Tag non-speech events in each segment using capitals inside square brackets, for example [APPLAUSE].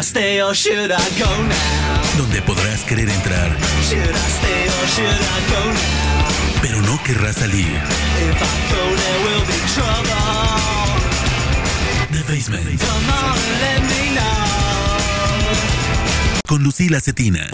I stay or should I go now? donde podrás querer entrar, Should I stay or should I go now? pero no querrás salir. If I go, there will be trouble. The Basement, Come on, let me know. con Lucila Cetina.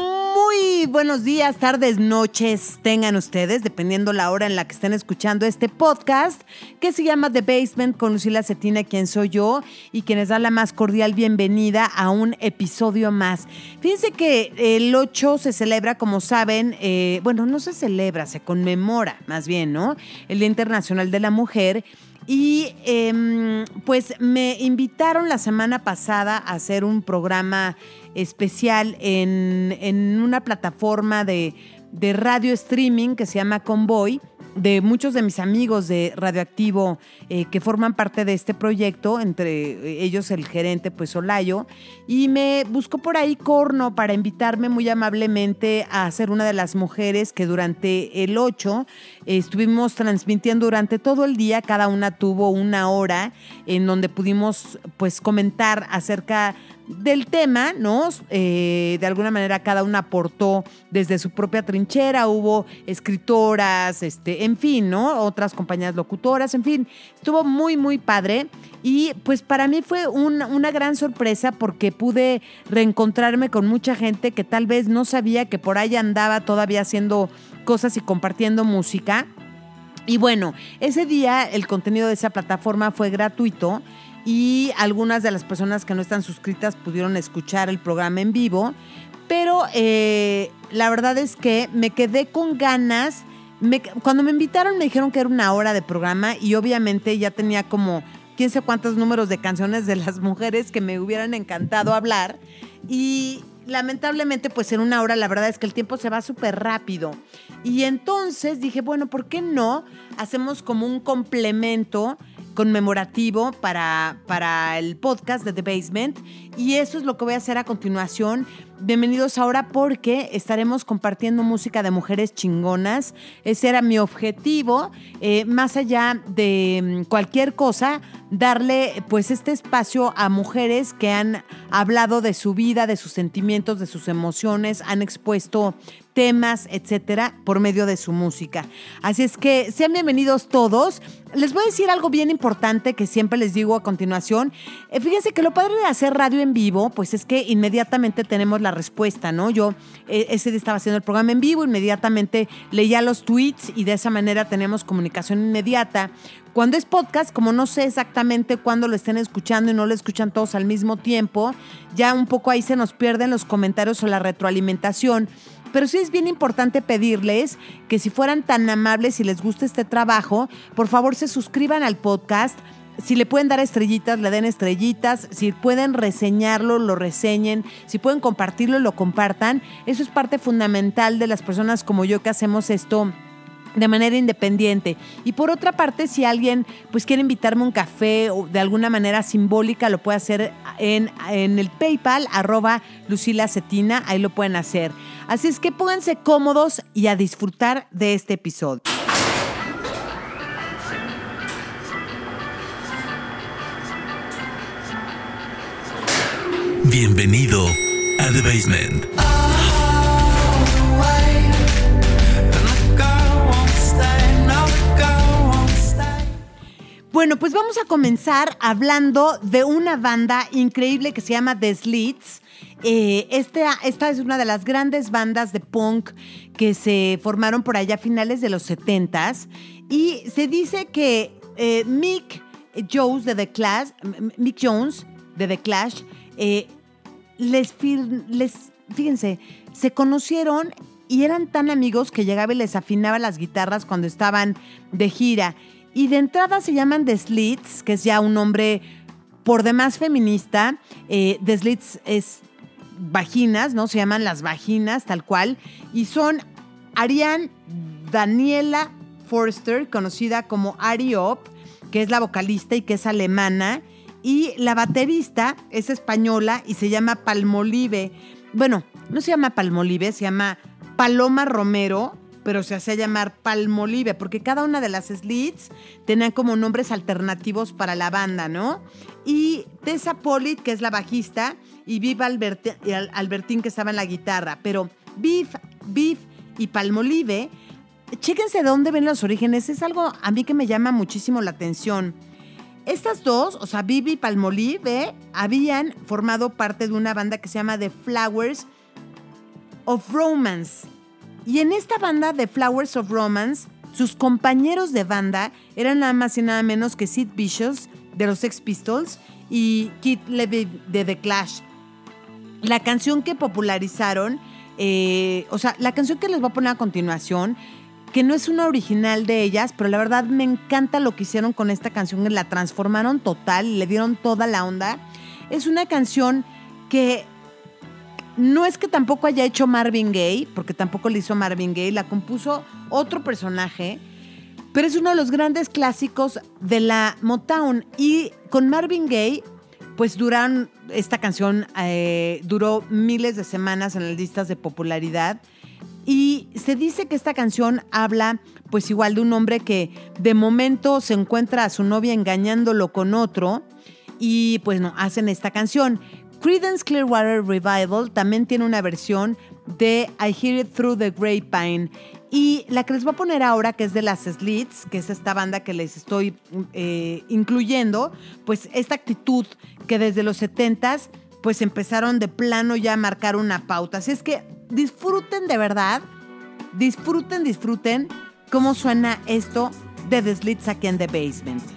Buenos días, tardes, noches tengan ustedes, dependiendo la hora en la que estén escuchando este podcast, que se llama The Basement con Lucila Cetina, quien soy yo, y quienes da la más cordial bienvenida a un episodio más. Fíjense que el 8 se celebra, como saben, eh, bueno, no se celebra, se conmemora más bien, ¿no? El Día Internacional de la Mujer. Y em, pues me invitaron la semana pasada a hacer un programa especial en, en una plataforma de, de radio streaming que se llama Convoy, de muchos de mis amigos de Radioactivo eh, que forman parte de este proyecto, entre ellos el gerente, pues Olayo, y me buscó por ahí Corno para invitarme muy amablemente a ser una de las mujeres que durante el 8 eh, estuvimos transmitiendo durante todo el día, cada una tuvo una hora en donde pudimos pues comentar acerca del tema, ¿no? Eh, de alguna manera cada una aportó desde su propia trinchera, hubo escritoras, este, en fin, ¿no? Otras compañías locutoras, en fin, estuvo muy, muy padre. Y pues para mí fue un- una gran sorpresa porque pude reencontrarme con mucha gente que tal vez no sabía que por ahí andaba todavía haciendo cosas y compartiendo música. Y bueno, ese día el contenido de esa plataforma fue gratuito y algunas de las personas que no están suscritas pudieron escuchar el programa en vivo, pero eh, la verdad es que me quedé con ganas. Cuando me invitaron me dijeron que era una hora de programa y obviamente ya tenía como quién sé cuántos números de canciones de las mujeres que me hubieran encantado hablar y lamentablemente pues en una hora la verdad es que el tiempo se va súper rápido y entonces dije bueno ¿por qué no hacemos como un complemento conmemorativo para, para el podcast de The Basement y eso es lo que voy a hacer a continuación. Bienvenidos ahora porque estaremos compartiendo música de mujeres chingonas. Ese era mi objetivo, eh, más allá de mm, cualquier cosa, darle pues este espacio a mujeres que han hablado de su vida, de sus sentimientos, de sus emociones, han expuesto temas, etcétera, por medio de su música. Así es que sean bienvenidos todos. Les voy a decir algo bien importante que siempre les digo a continuación. Eh, fíjense que lo padre de hacer radio en vivo, pues es que inmediatamente tenemos la respuesta, ¿no? Yo eh, ese día estaba haciendo el programa en vivo, inmediatamente leía los tweets y de esa manera tenemos comunicación inmediata. Cuando es podcast, como no sé exactamente cuándo lo estén escuchando y no lo escuchan todos al mismo tiempo, ya un poco ahí se nos pierden los comentarios o la retroalimentación. Pero sí es bien importante pedirles que si fueran tan amables y les gusta este trabajo, por favor se suscriban al podcast. Si le pueden dar estrellitas, le den estrellitas. Si pueden reseñarlo, lo reseñen. Si pueden compartirlo, lo compartan. Eso es parte fundamental de las personas como yo que hacemos esto de manera independiente. Y por otra parte, si alguien pues quiere invitarme un café o de alguna manera simbólica, lo puede hacer en, en el PayPal, arroba Lucila Cetina, ahí lo pueden hacer. Así es que pónganse cómodos y a disfrutar de este episodio. Bienvenido a The Basement. Bueno, pues vamos a comenzar hablando de una banda increíble que se llama The Slits. Eh, esta, esta es una de las grandes bandas de punk que se formaron por allá a finales de los 70s. Y se dice que eh, Mick Jones de The Clash, Mick Jones de The Clash, eh, les, les, fíjense, se conocieron y eran tan amigos que llegaba y les afinaba las guitarras cuando estaban de gira. Y de entrada se llaman The Slits, que es ya un nombre por demás feminista. Eh, The Slits es vaginas, ¿no? Se llaman las vaginas, tal cual. Y son Ariane Daniela Forster, conocida como Ari Op, que es la vocalista y que es alemana. Y la baterista es española y se llama Palmolive. Bueno, no se llama Palmolive, se llama Paloma Romero, pero se hacía llamar Palmolive, porque cada una de las slits tenían como nombres alternativos para la banda, ¿no? Y Tessa Pollitt, que es la bajista, y Viv Alberti- Albertín que estaba en la guitarra. Pero Viv, Viv y Palmolive, chéquense de dónde ven los orígenes. Es algo a mí que me llama muchísimo la atención. Estas dos, o sea, Vivi y Palmolive, habían formado parte de una banda que se llama The Flowers of Romance. Y en esta banda de Flowers of Romance, sus compañeros de banda eran nada más y nada menos que Sid Vicious de los Sex Pistols y Keith Levy de The Clash. La canción que popularizaron, eh, o sea, la canción que les voy a poner a continuación, que no es una original de ellas, pero la verdad me encanta lo que hicieron con esta canción, la transformaron total le dieron toda la onda. Es una canción que no es que tampoco haya hecho Marvin Gaye, porque tampoco le hizo Marvin Gaye, la compuso otro personaje, pero es uno de los grandes clásicos de la Motown. Y con Marvin Gaye, pues duran, esta canción eh, duró miles de semanas en las listas de popularidad. Y se dice que esta canción habla, pues igual, de un hombre que de momento se encuentra a su novia engañándolo con otro y pues no, hacen esta canción. Creedence Clearwater Revival también tiene una versión de I Hear It Through the Grapevine. Y la que les voy a poner ahora, que es de las Slits, que es esta banda que les estoy eh, incluyendo, pues esta actitud que desde los 70s pues empezaron de plano ya a marcar una pauta. Así es que disfruten de verdad, disfruten, disfruten cómo suena esto de The Slits aquí en The Basement.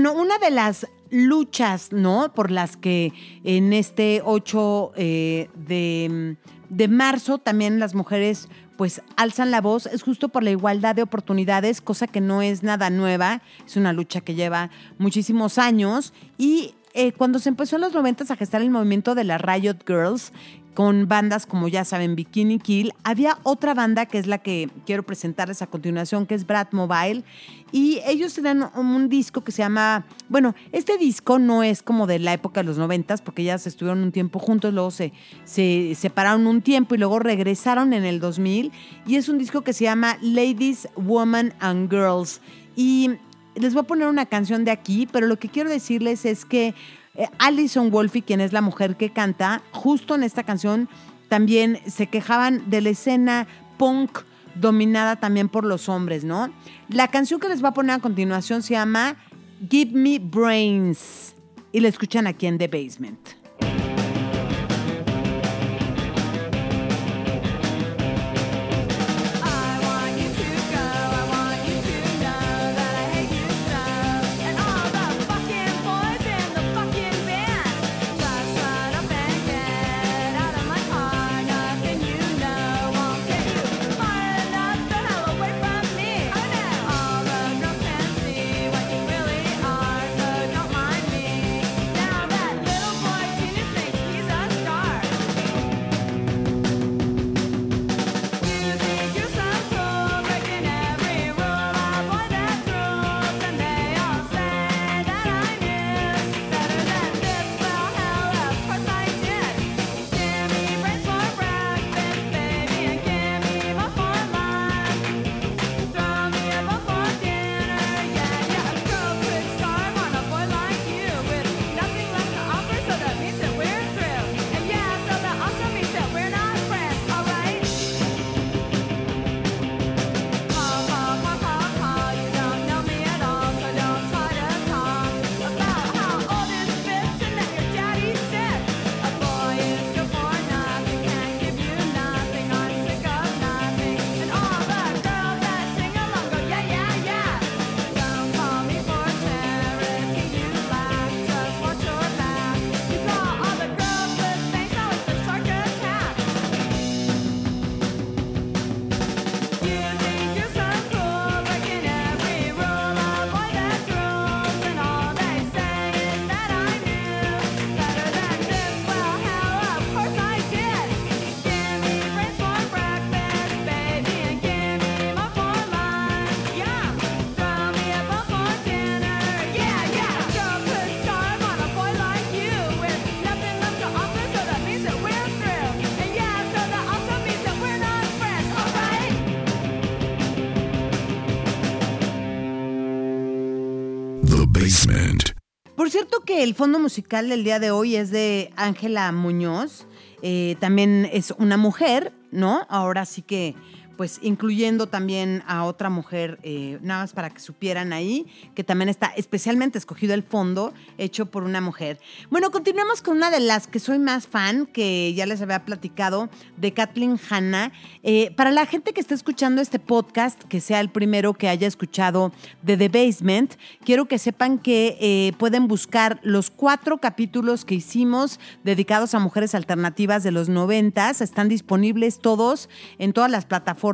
Bueno, una de las luchas, ¿no? Por las que en este 8 eh, de, de marzo también las mujeres pues alzan la voz, es justo por la igualdad de oportunidades, cosa que no es nada nueva, es una lucha que lleva muchísimos años y eh, cuando se empezó en los 90 a gestar el movimiento de las Riot Girls, con bandas como ya saben, Bikini Kill, había otra banda que es la que quiero presentarles a continuación, que es Brad Mobile, y ellos tenían un disco que se llama, bueno, este disco no es como de la época de los 90 porque ya se estuvieron un tiempo juntos, luego se, se separaron un tiempo y luego regresaron en el 2000, y es un disco que se llama Ladies, Women and Girls, y les voy a poner una canción de aquí, pero lo que quiero decirles es que eh, Alison Wolfe, quien es la mujer que canta, justo en esta canción también se quejaban de la escena punk dominada también por los hombres, ¿no? La canción que les voy a poner a continuación se llama Give Me Brains y la escuchan aquí en The Basement. Que el fondo musical del día de hoy es de Ángela Muñoz. Eh, también es una mujer, ¿no? Ahora sí que, pues incluyendo también a otra mujer, eh, nada más para que supieran ahí, que también está especialmente escogido el fondo, hecho por una mujer. Bueno, continuamos con una de las que soy más fan, que ya les había platicado, de Kathleen Hanna. Eh, para la gente que está escuchando este podcast, que sea el primero que haya escuchado de The Basement, quiero que sepan que eh, pueden buscar los cuatro capítulos que hicimos dedicados a mujeres alternativas de los noventas. Están disponibles todos en todas las plataformas.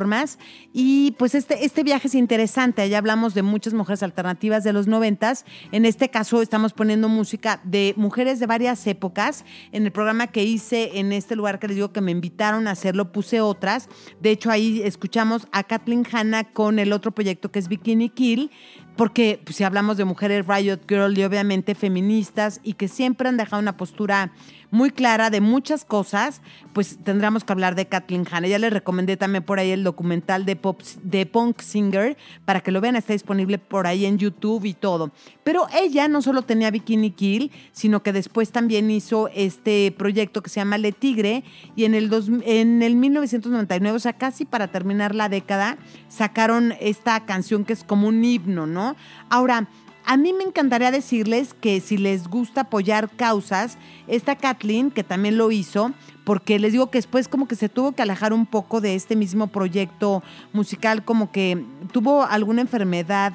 Y pues este, este viaje es interesante. Allá hablamos de muchas mujeres alternativas de los noventas. En este caso estamos poniendo música de mujeres de varias épocas. En el programa que hice en este lugar que les digo que me invitaron a hacerlo, puse otras. De hecho, ahí escuchamos a Kathleen Hanna con el otro proyecto que es Bikini Kill porque pues, si hablamos de mujeres Riot Girl y obviamente feministas y que siempre han dejado una postura muy clara de muchas cosas, pues tendríamos que hablar de Kathleen Hanna. Ya les recomendé también por ahí el documental de, pop, de Punk Singer para que lo vean, está disponible por ahí en YouTube y todo. Pero ella no solo tenía Bikini Kill, sino que después también hizo este proyecto que se llama Le Tigre y en el, dos, en el 1999, o sea, casi para terminar la década, sacaron esta canción que es como un himno, ¿no? Ahora, a mí me encantaría decirles que si les gusta apoyar causas, esta Kathleen, que también lo hizo, porque les digo que después como que se tuvo que alejar un poco de este mismo proyecto musical, como que tuvo alguna enfermedad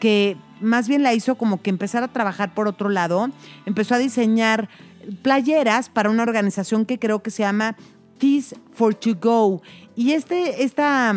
que más bien la hizo como que empezar a trabajar por otro lado. Empezó a diseñar playeras para una organización que creo que se llama Tees for to Go. Y este, esta,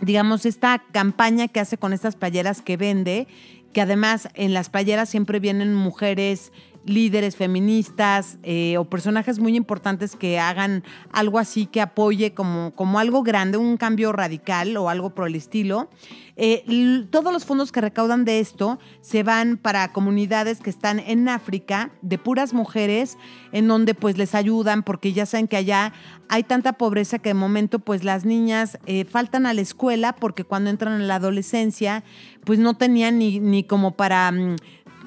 digamos, esta campaña que hace con estas playeras que vende, que además en las playeras siempre vienen mujeres líderes feministas eh, o personajes muy importantes que hagan algo así que apoye como, como algo grande, un cambio radical o algo por el estilo. Eh, todos los fondos que recaudan de esto se van para comunidades que están en África, de puras mujeres, en donde pues les ayudan, porque ya saben que allá hay tanta pobreza que de momento pues las niñas eh, faltan a la escuela porque cuando entran en la adolescencia pues no tenían ni, ni como para...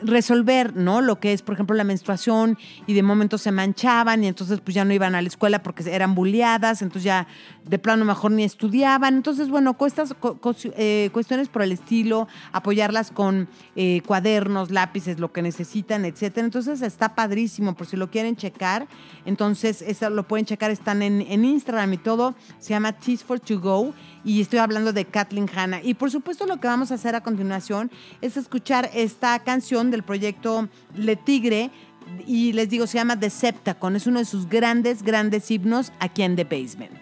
resolver, ¿no? Lo que es, por ejemplo, la menstruación y de momento se manchaban y entonces pues ya no iban a la escuela porque eran bulleadas, entonces ya de plano mejor ni estudiaban. Entonces, bueno, cos- eh, cuestiones por el estilo, apoyarlas con eh, cuadernos, lápices, lo que necesitan, etcétera. Entonces está padrísimo, por si lo quieren checar. Entonces, eso lo pueden checar, están en, en Instagram y todo. Se llama Teas for to Go y estoy hablando de Kathleen Hanna. Y por supuesto lo que vamos a hacer a continuación es escuchar esta canción del proyecto Le Tigre y les digo, se llama Deceptacon. Es uno de sus grandes, grandes himnos aquí en The Basement.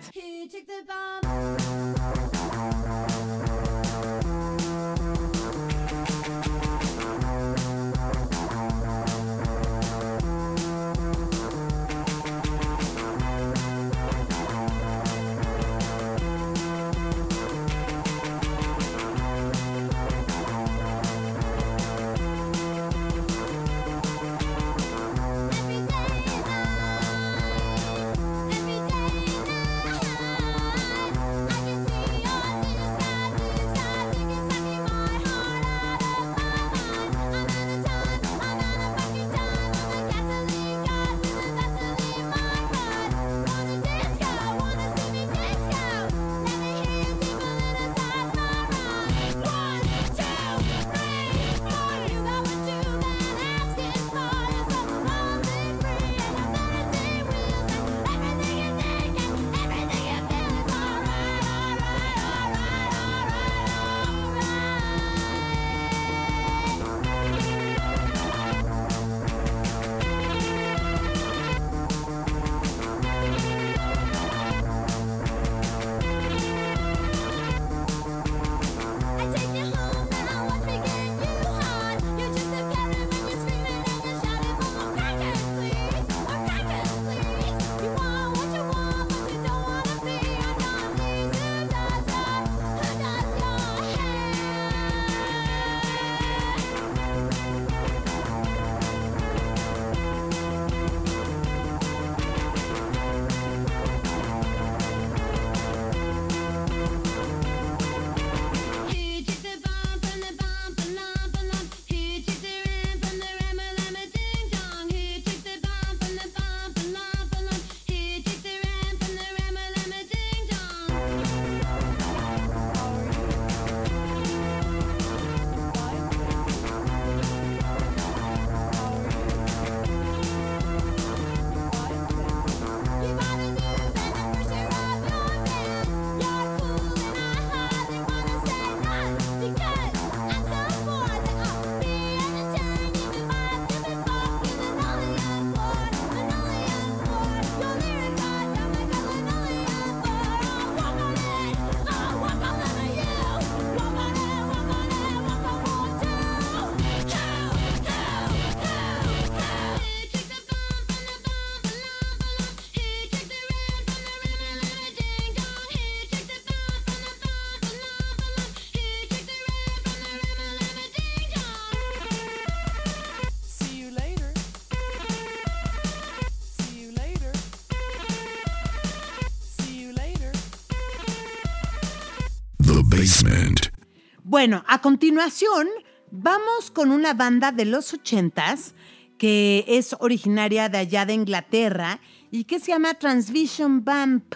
Bueno, a continuación vamos con una banda de los ochentas que es originaria de allá de Inglaterra y que se llama Transvision Vamp.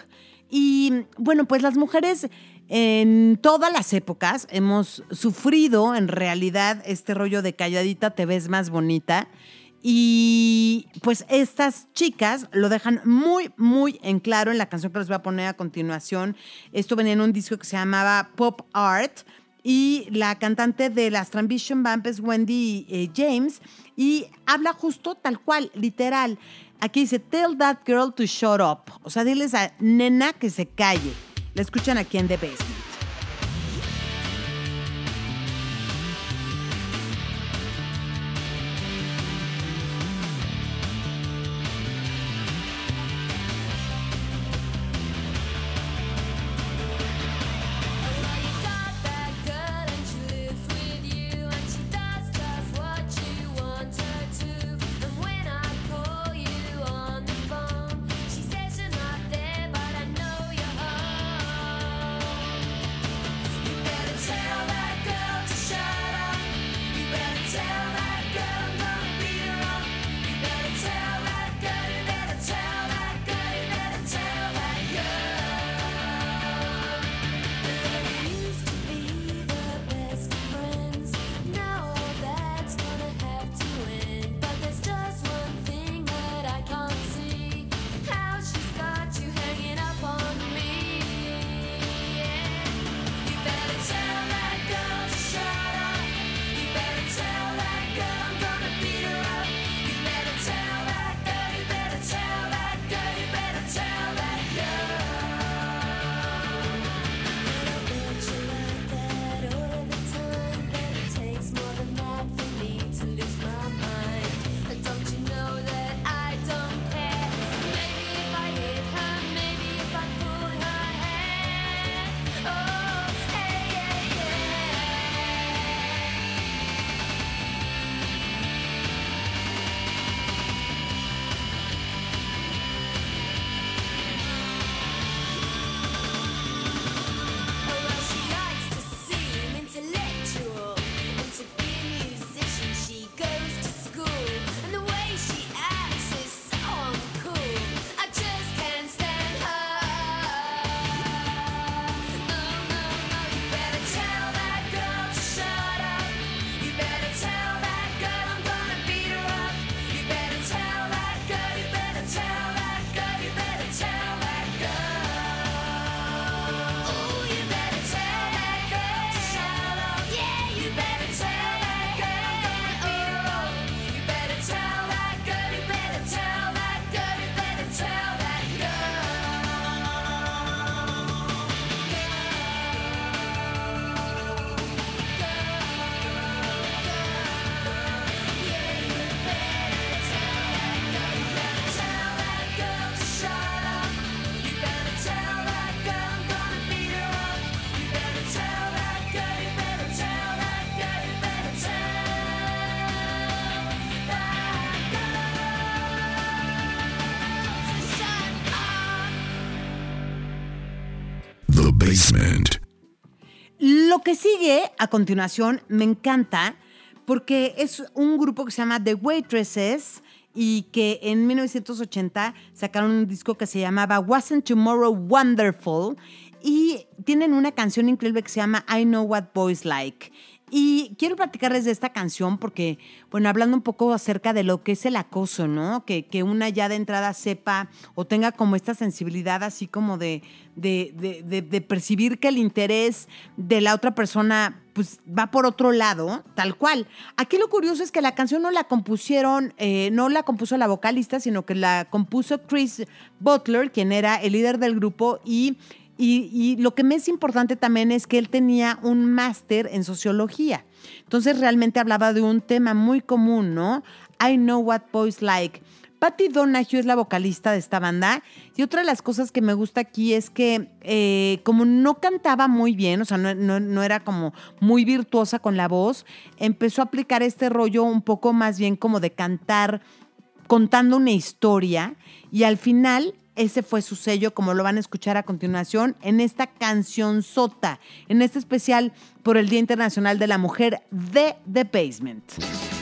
Y bueno, pues las mujeres en todas las épocas hemos sufrido en realidad este rollo de calladita te ves más bonita. Y pues estas chicas lo dejan muy, muy en claro en la canción que les voy a poner a continuación. Esto venía en un disco que se llamaba Pop Art. Y la cantante de las Transvision Band es Wendy eh, James y habla justo tal cual, literal. Aquí dice, tell that girl to shut up. O sea, diles a nena que se calle. La escuchan aquí en The Basement. A continuación me encanta porque es un grupo que se llama The Waitresses y que en 1980 sacaron un disco que se llamaba Wasn't Tomorrow Wonderful y tienen una canción increíble que se llama I Know What Boys Like. Y quiero platicarles de esta canción porque, bueno, hablando un poco acerca de lo que es el acoso, ¿no? Que, que una ya de entrada sepa o tenga como esta sensibilidad así como de, de, de- percibir que el interés de la otra persona pues va por otro lado, tal cual. Aquí lo curioso es que la canción no la compusieron, eh, no la compuso la vocalista, sino que la compuso Chris Butler, quien era el líder del grupo y y, lo que me es importante también es que él tenía un máster en sociología. Entonces realmente hablaba de un tema muy común, ¿no? I know what boys like. Patty Donahue es la vocalista de esta banda y otra de las cosas que me gusta aquí es que eh, como no cantaba muy bien, o sea, no- no era como muy virtuosa con la voz, empezó a aplicar este rollo un poco más bien como de cantar contando una historia y al final ese fue su sello, como lo van a escuchar a continuación, en esta canción sota, en este especial por el Día Internacional de la Mujer de The Basement.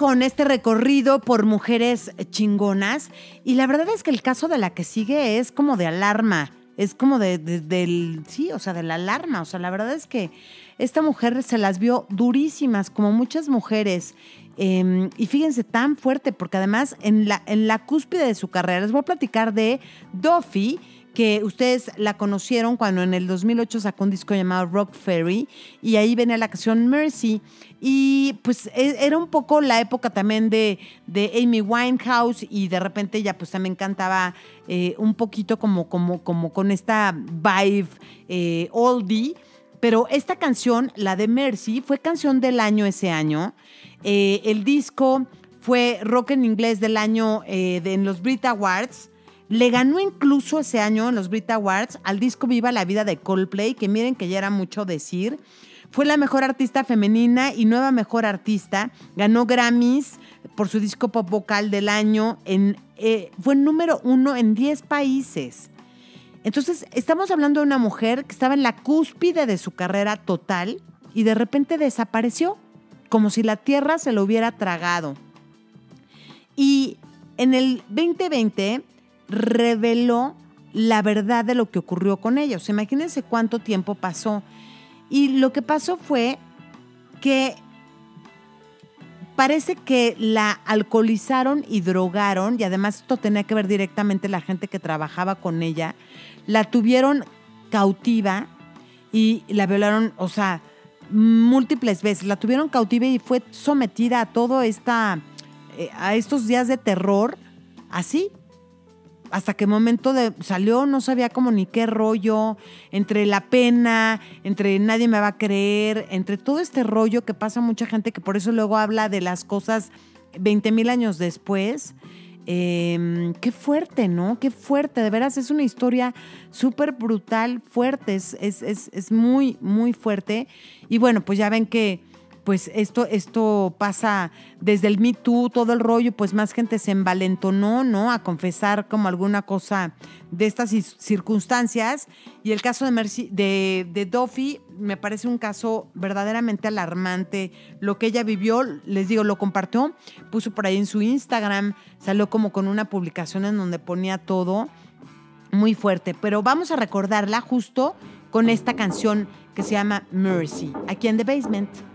con este recorrido por mujeres chingonas. Y la verdad es que el caso de la que sigue es como de alarma, es como de, de- del, sí, o sea, de la alarma, o sea, la verdad es que esta mujer se las vio durísimas, como muchas mujeres, eh, y fíjense, tan fuerte, porque además en la, en la cúspide de su carrera, les voy a platicar de Duffy, que ustedes la conocieron cuando en el 2008 sacó un disco llamado Rock Ferry y ahí venía la canción Mercy. Y pues e- era un poco la época también de, de Amy Winehouse y de repente ella pues también cantaba eh, un poquito como, como, como con esta vibe eh, oldie. Pero esta canción, la de Mercy, fue canción del año ese año. Eh, el disco fue rock en inglés del año eh, en los Brit Awards. Le ganó incluso ese año en los Brit Awards al disco Viva la Vida de Coldplay, que miren que ya era mucho decir. Fue la mejor artista femenina y nueva mejor artista. Ganó Grammys por su disco pop vocal del año. En, eh, fue número uno en 10 países. Entonces, estamos hablando de una mujer que estaba en la cúspide de su carrera total y de repente desapareció, como si la tierra se lo hubiera tragado. Y en el 2020 reveló la verdad de lo que ocurrió con ella. O sea, imagínense cuánto tiempo pasó. Y lo que pasó fue que parece que la alcoholizaron y drogaron, y además esto tenía que ver directamente la gente que trabajaba con ella, la tuvieron cautiva y la violaron, o sea, múltiples veces, la tuvieron cautiva y fue sometida a todo esta, eh, a estos días de terror, así, hasta que momento salió, no sabía como ni qué rollo, entre la pena, entre nadie me va a creer, entre todo este rollo que pasa mucha gente que por eso luego habla de las cosas 20 mil años después. Eh, qué fuerte, ¿no? Qué fuerte, de veras es una historia súper brutal, fuerte, es, es- es muy, muy fuerte. Y bueno, pues ya ven que pues esto, esto pasa desde el Me Too, todo el rollo, pues más gente se envalentonó, ¿no? A confesar como alguna cosa de estas circunstancias. Y el caso de, Mercy, de, de Duffy me parece un caso verdaderamente alarmante. Lo que ella vivió, les digo, lo compartió, puso por ahí en su Instagram, salió como con una publicación en donde ponía todo muy fuerte. Pero vamos a recordarla justo con esta canción que se llama Mercy, aquí en The Basement.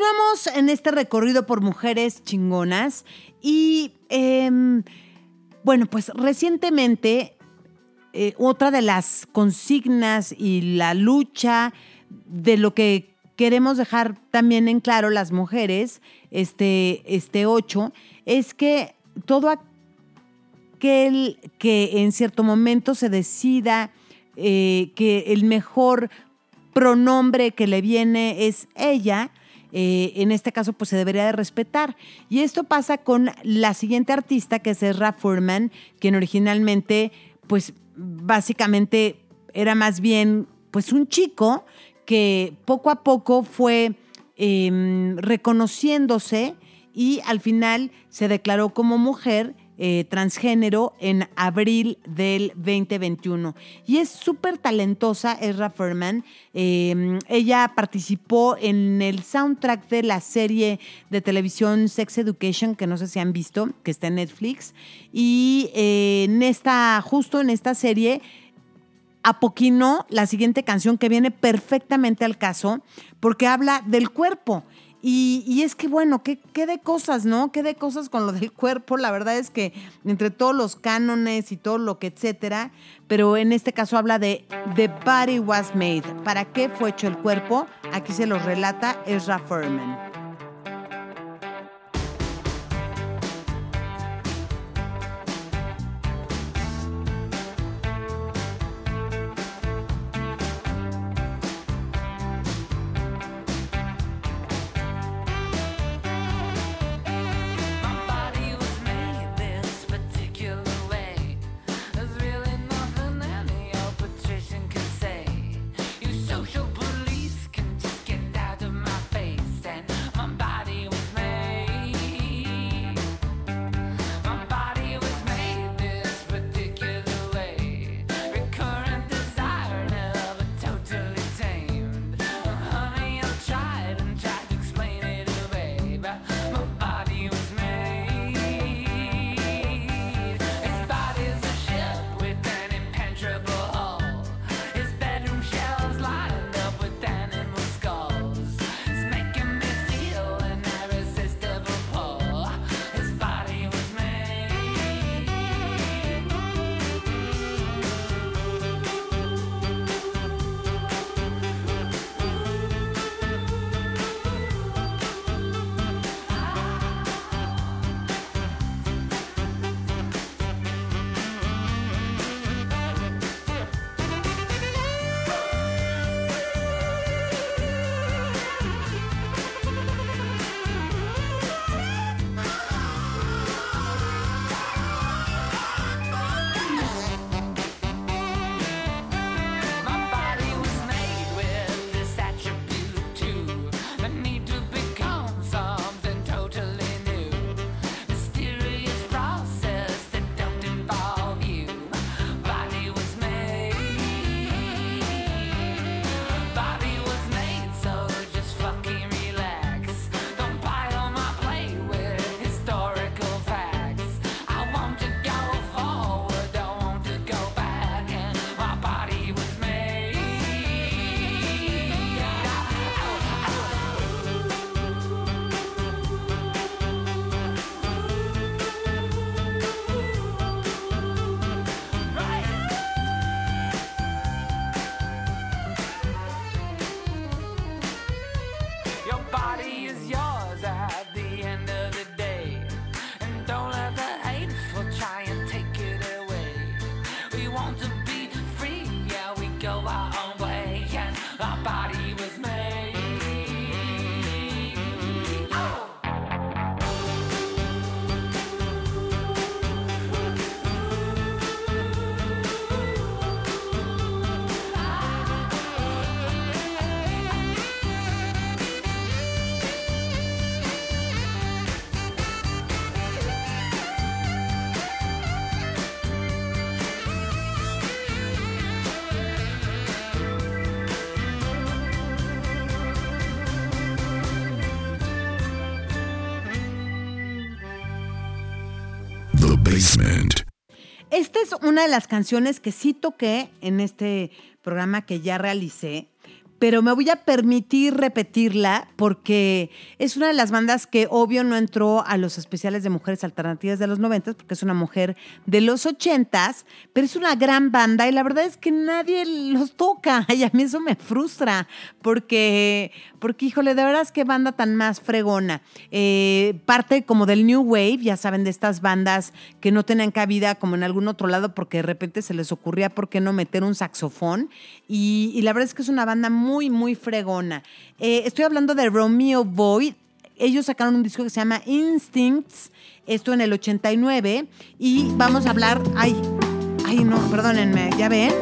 Continuamos en este recorrido por mujeres chingonas y em, bueno, pues recientemente eh, otra de las consignas y la lucha de lo que queremos dejar también en claro las mujeres, este, este 8, es que todo aquel que en cierto momento se decida eh, que el mejor pronombre que le viene es ella, eh, en este caso pues se debería de respetar. Y esto pasa con la siguiente artista que es Ezra Furman, quien originalmente pues básicamente era más bien pues un chico que poco a poco fue eh, reconociéndose y al final se declaró como mujer eh, transgénero en abril del 2021. Y es súper talentosa, Ezra Furman. Eh, ella participó en el soundtrack de la serie de televisión Sex Education, que no sé si han visto, que está en Netflix. Y eh, en esta, justo en esta serie, apoquinó la siguiente canción que viene perfectamente al caso, porque habla del cuerpo. Y, es que, bueno, ¿qué, qué de cosas, ¿no? ¿Qué de cosas con lo del [LAUGHS] cuerpo? La verdad es que entre todos los cánones y todo lo que etcétera, pero en este caso habla de The Body Was Made. ¿Para qué fue hecho el cuerpo? Aquí se los relata Ezra Furman. Esta es una de las canciones que sí toqué en este programa que ya realicé, pero me voy a permitir repetirla porque es una de las bandas que obvio no entró a los especiales de mujeres alternativas de los 90 porque es una mujer de los 80 pero es una gran banda y la verdad es que nadie los toca [LAUGHS] y a mí eso me frustra porque, porque híjole, de verdad es que banda tan más fregona. Eh, parte como del New Wave, ya saben, de estas bandas que no tenían cabida como en algún otro lado porque de repente se les ocurría por qué no meter un saxofón y, y la verdad es que es una banda muy, muy fregona. Eh, estoy hablando de Romeo Boyd. Ellos sacaron un disco que se llama Instincts, esto en el 89, y vamos a hablar. Ay, ay, no, perdónenme, ¿ya ven?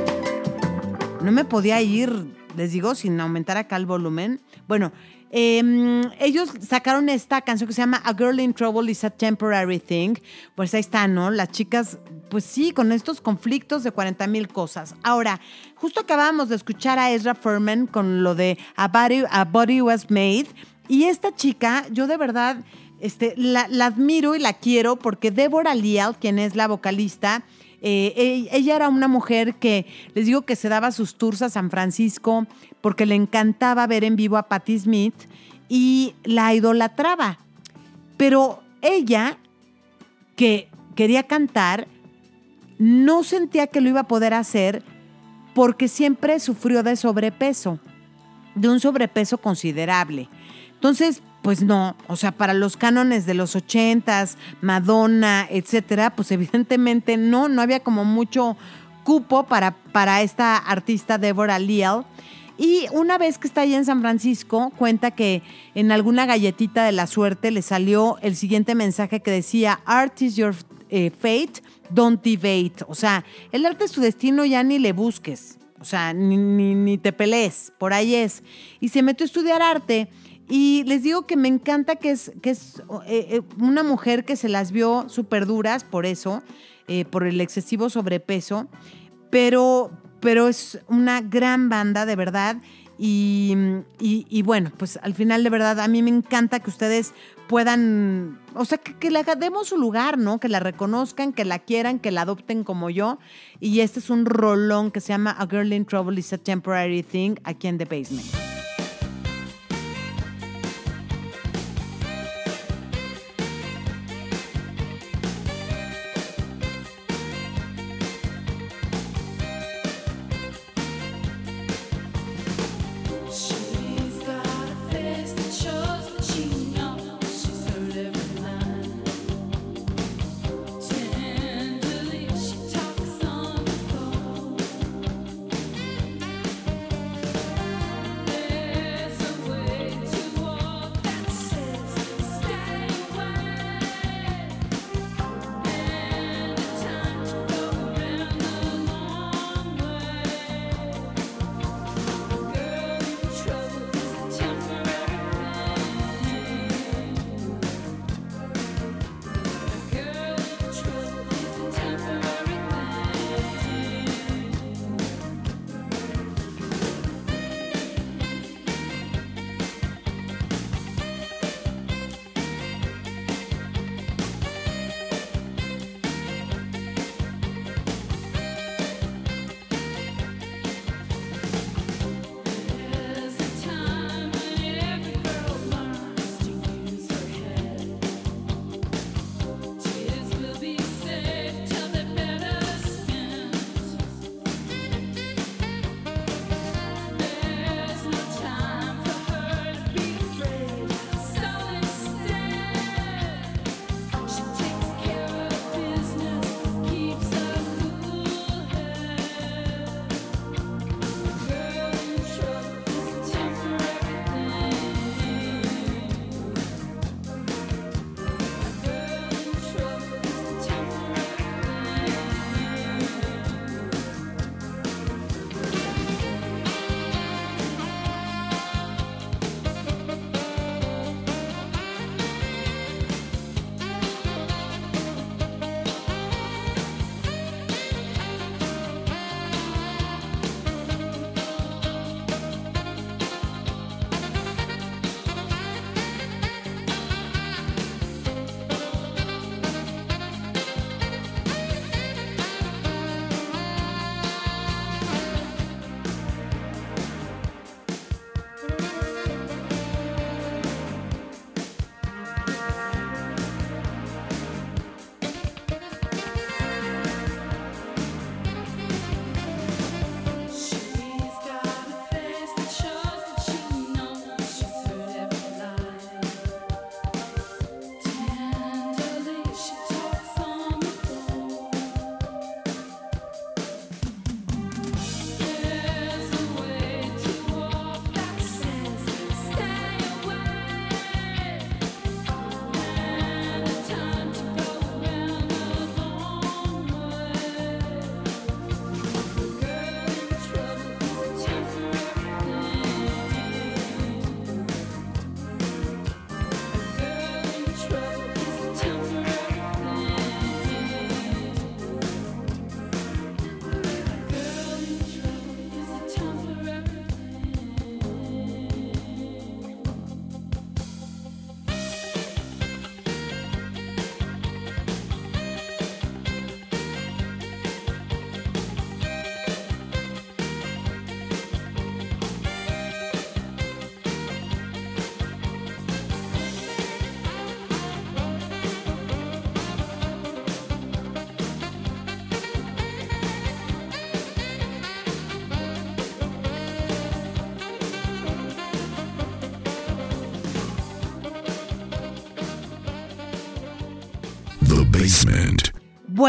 No me podía ir, les digo, sin aumentar acá el volumen. Bueno, eh, ellos sacaron esta canción que se llama A Girl in Trouble is a Temporary Thing. Pues ahí está, ¿no? Las chicas, pues sí, con estos conflictos de 40 mil cosas. Ahora, justo acabábamos de escuchar a Ezra Furman con lo de A Body, Was Made. Y esta chica, yo de verdad este, la, la admiro y la quiero porque Deborah Leal, quien es la vocalista, eh, e- ella era una mujer que, les digo que se daba sus tours a San Francisco porque le encantaba ver en vivo a Patti Smith y la idolatraba. Pero ella, que quería cantar, no sentía que lo iba a poder hacer porque siempre sufrió de sobrepeso, de un sobrepeso considerable. Entonces, pues no, o sea, para los cánones de los ochentas, Madonna, etcétera, pues evidentemente no, no había como mucho cupo para, para esta artista Deborah Leal. Y una vez que está allá en San Francisco, cuenta que en alguna galletita de la suerte le salió el siguiente mensaje que decía, Art is your eh, fate, don't debate. O sea, el arte es tu destino, ya ni le busques. O sea, ni, ni- te pelees, por ahí es. Y se metió a estudiar arte. Y les digo que me encanta que es, que es eh, eh, una mujer que se las vio súper duras por eso, por el excesivo sobrepeso, pero, pero es una gran banda de verdad. Y, y- bueno, pues al final de verdad a mí me encanta que ustedes puedan, o sea, que, que le demos su lugar, ¿no? Que la reconozcan, que la quieran, que la adopten como yo. Y este es un rolón que se llama A Girl in Trouble is a Temporary Thing aquí en The Basement.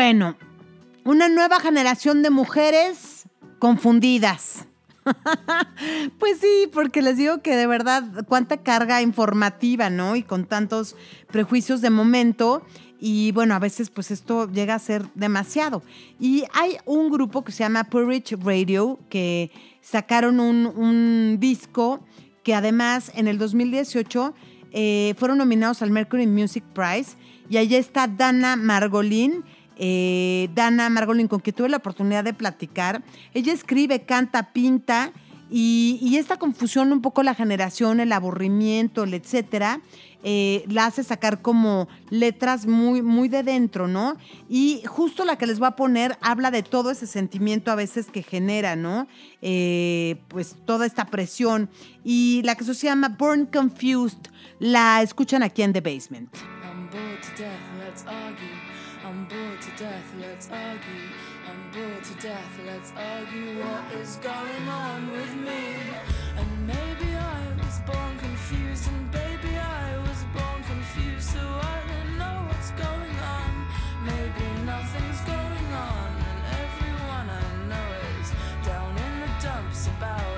Bueno, una nueva generación de mujeres confundidas. [LAUGHS] pues sí, porque les digo que de verdad cuánta carga informativa, ¿no? Y con tantos prejuicios de momento. Y bueno, a veces pues esto llega a ser demasiado. Y hay un grupo que se llama Porridge Radio que sacaron un, un disco que además en el 2018 eh, fueron nominados al Mercury Music Prize. Y allí está Dana Margolin. Eh, Dana Margolin, con quien tuve la oportunidad de platicar. Ella escribe, canta, pinta. Y, esta confusión, un poco la generación, el aburrimiento, el etcétera, eh, la hace sacar como letras muy, muy de dentro, ¿no? Y justo la que les voy a poner habla de todo ese sentimiento a veces que genera, ¿no? Eh, pues toda esta presión. Y la que se llama Born Confused, la escuchan aquí en The Basement. Bored to death, let's argue. I'm bored to death, let's argue. What is going on with me. And maybe I was born confused, and baby I was born confused, so I don't know what's going on. Maybe nothing's going on, and everyone I know is down in the dumps about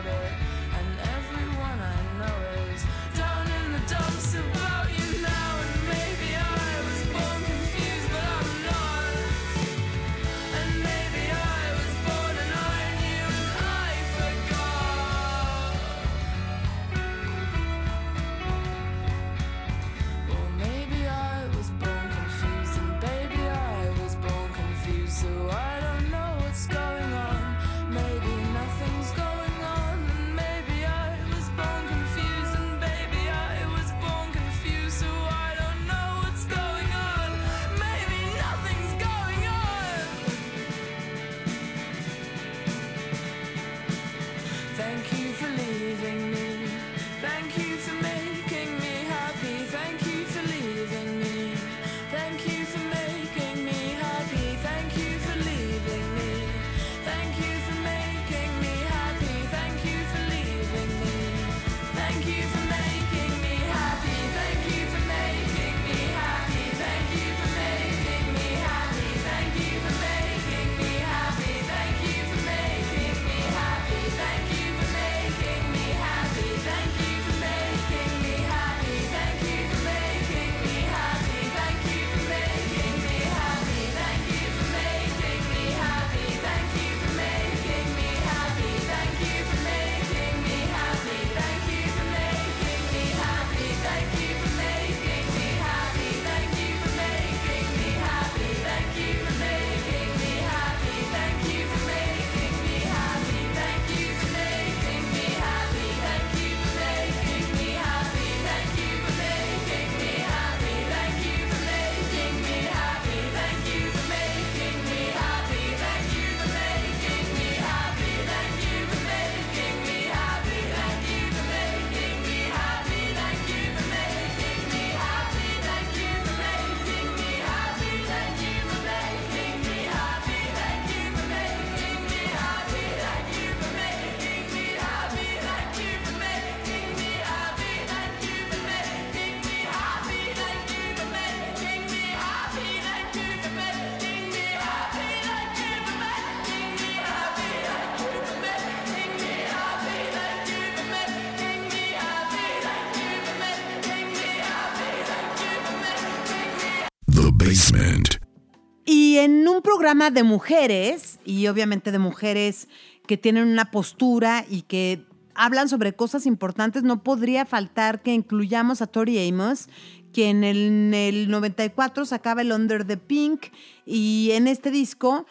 programa de mujeres, y obviamente de mujeres que tienen una postura y que hablan sobre cosas importantes, no podría faltar que incluyamos a Tori Amos, que en el, en el 94 sacaba el Under the Pink y en este disco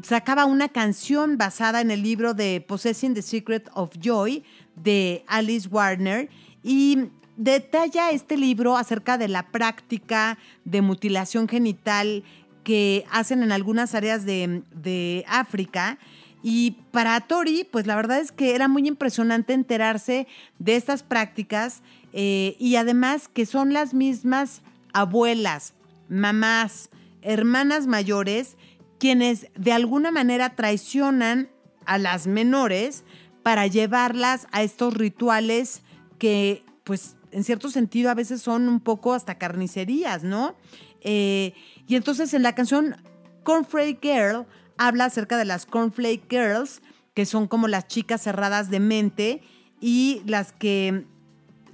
sacaba una canción basada en el libro de Possessing the Secret of Joy de Alice Warner y detalla este libro acerca de la práctica de mutilación genital que hacen en algunas áreas de, de África. Y para Tori, pues la verdad es que era muy impresionante enterarse de estas prácticas eh, y además que son las mismas abuelas, mamás, hermanas mayores quienes de alguna manera traicionan a las menores para llevarlas a estos rituales que pues en cierto sentido a veces son un poco hasta carnicerías, ¿no? Eh, y entonces en la canción Cornflake Girl habla acerca de las Cornflake Girls, que son como las chicas cerradas de mente y las que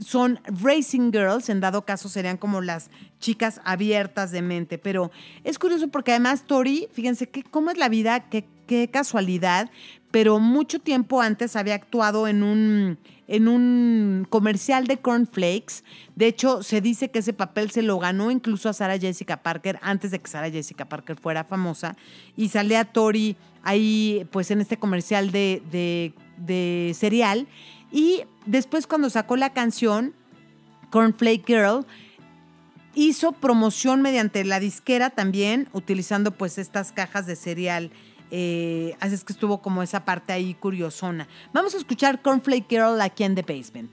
son racing girls, en dado caso serían como las chicas abiertas de mente. Pero es curioso porque además Tori, fíjense que cómo es la vida, qué, qué casualidad, pero mucho tiempo antes había actuado en un, en un comercial de cornflakes. De hecho, se dice que ese papel se lo ganó incluso a Sarah Jessica Parker antes de que Sarah Jessica Parker fuera famosa. Y salía Tori ahí, pues en este comercial de, de, de cereal. Y después cuando sacó la canción Cornflake Girl, hizo promoción mediante la disquera también, utilizando pues estas cajas de cereal. Eh, así es que estuvo como esa parte ahí curiosona. Vamos a escuchar Cornflake Girl aquí en The Basement.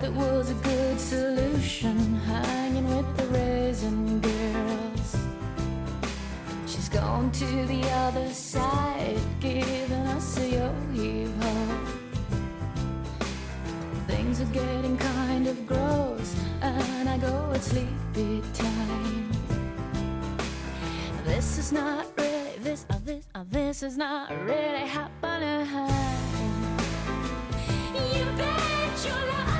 That was a good solution, hanging with the raisin girls. She's gone to the other side, giving us a yo-yo. Things are getting kind of gross, and I go at sleepy time. This is not really this. Uh, this. Uh, this is not really happening. You bet your life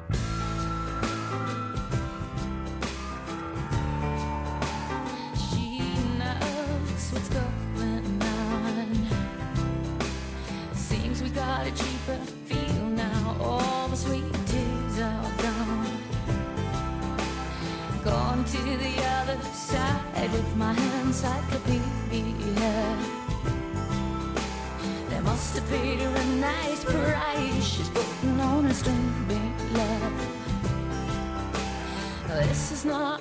encyclopedia. They must have paid her a nice price. She's putting on a stupid love. This is not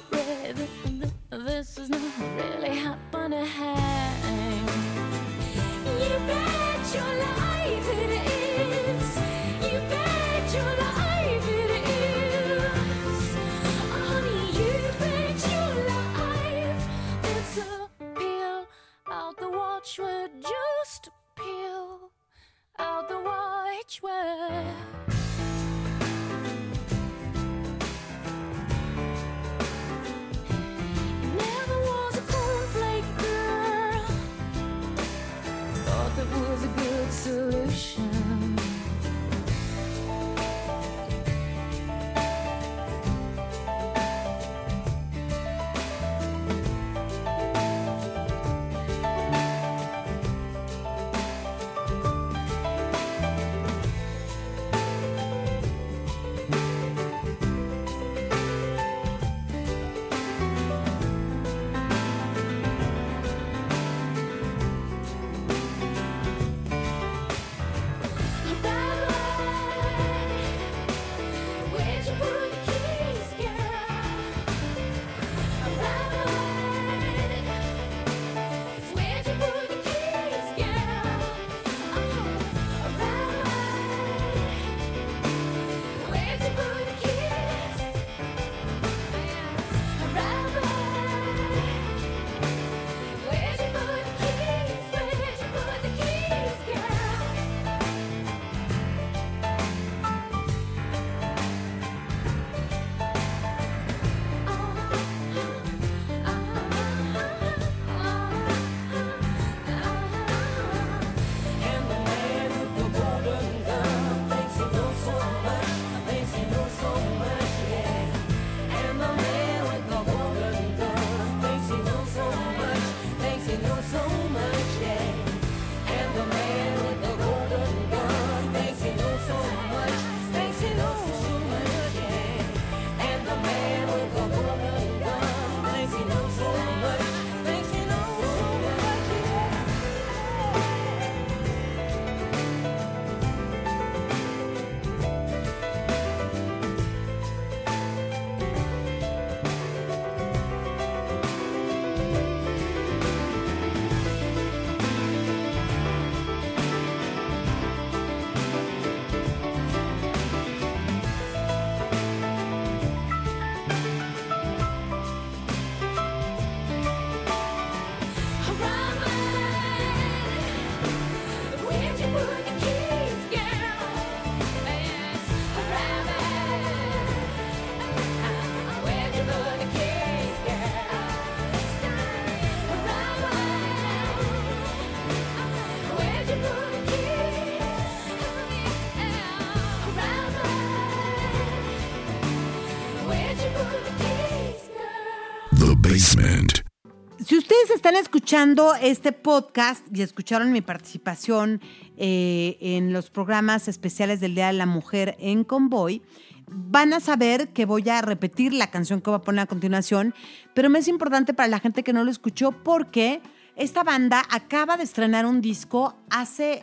están escuchando este podcast y escucharon mi participación eh, en los programas especiales del Día de la Mujer en Convoy, van a saber que voy a repetir la canción que voy a poner a continuación, pero me es importante para la gente que no lo escuchó porque esta banda acaba de estrenar un disco hace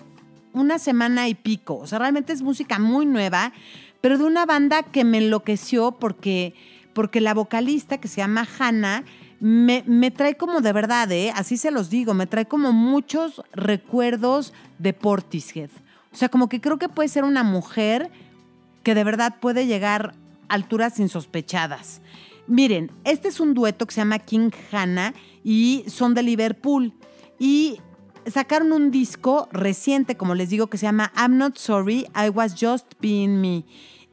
una semana y pico. O sea, realmente es música muy nueva, pero de una banda que me enloqueció porque, porque la vocalista que se llama Hannah me, me trae como de verdad, ¿eh? así se los digo, me trae como muchos recuerdos de Portishead. O sea, como que creo que puede ser una mujer que de verdad puede llegar a alturas insospechadas. Miren, este es un dueto que se llama King Hannah y son de Liverpool. Y sacaron un disco reciente, como les digo, que se llama I'm Not Sorry, I Was Just Being Me.